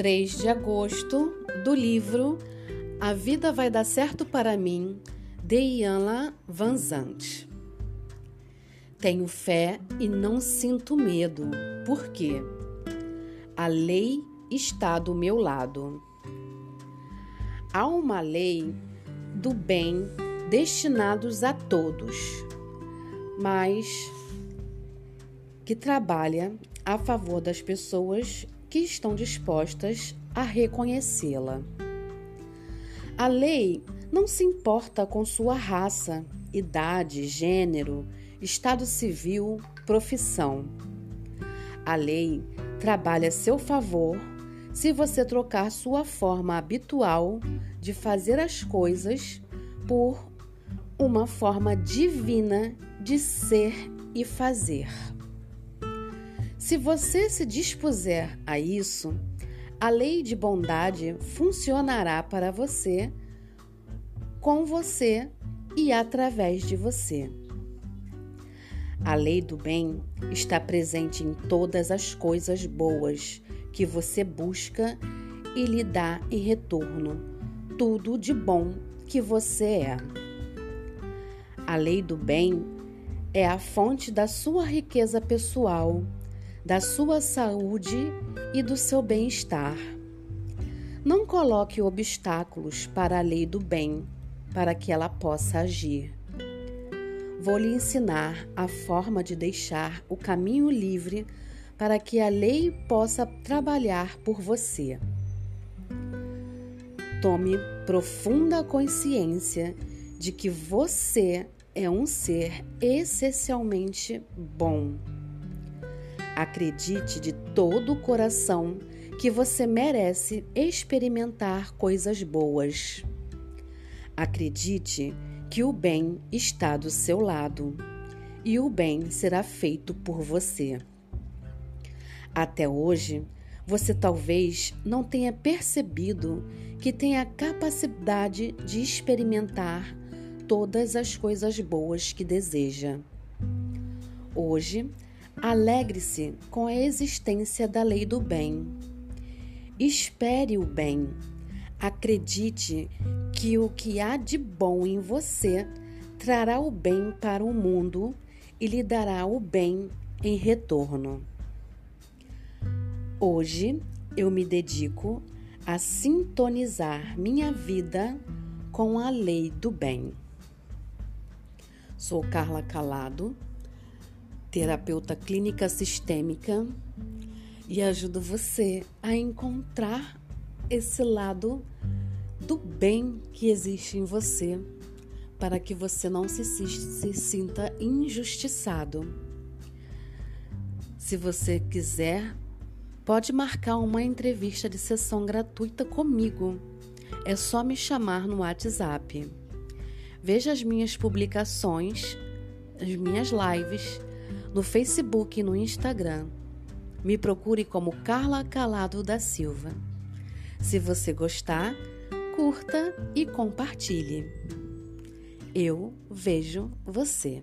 3 de agosto, do livro A Vida Vai Dar Certo para Mim, de Ianla Vanzant. Tenho fé e não sinto medo, porque a lei está do meu lado. Há uma lei do bem destinados a todos, mas que trabalha a favor das pessoas que estão dispostas a reconhecê-la. A lei não se importa com sua raça, idade, gênero, estado civil, profissão. A lei trabalha a seu favor se você trocar sua forma habitual de fazer as coisas por uma forma divina de ser e fazer. Se você se dispuser a isso, a lei de bondade funcionará para você, com você e através de você. A lei do bem está presente em todas as coisas boas que você busca e lhe dá em retorno tudo de bom que você é. A lei do bem é a fonte da sua riqueza pessoal da sua saúde e do seu bem-estar. Não coloque obstáculos para a lei do bem, para que ela possa agir. Vou lhe ensinar a forma de deixar o caminho livre para que a lei possa trabalhar por você. Tome profunda consciência de que você é um ser essencialmente bom. Acredite de todo o coração que você merece experimentar coisas boas. Acredite que o bem está do seu lado e o bem será feito por você. Até hoje, você talvez não tenha percebido que tem a capacidade de experimentar todas as coisas boas que deseja. Hoje, Alegre-se com a existência da lei do bem. Espere o bem. Acredite que o que há de bom em você trará o bem para o mundo e lhe dará o bem em retorno. Hoje eu me dedico a sintonizar minha vida com a lei do bem. Sou Carla Calado terapeuta clínica sistêmica, e ajudo você a encontrar esse lado do bem que existe em você, para que você não se, se sinta injustiçado. Se você quiser, pode marcar uma entrevista de sessão gratuita comigo. É só me chamar no WhatsApp. Veja as minhas publicações, as minhas lives no Facebook e no Instagram. Me procure como Carla Calado da Silva. Se você gostar, curta e compartilhe. Eu vejo você.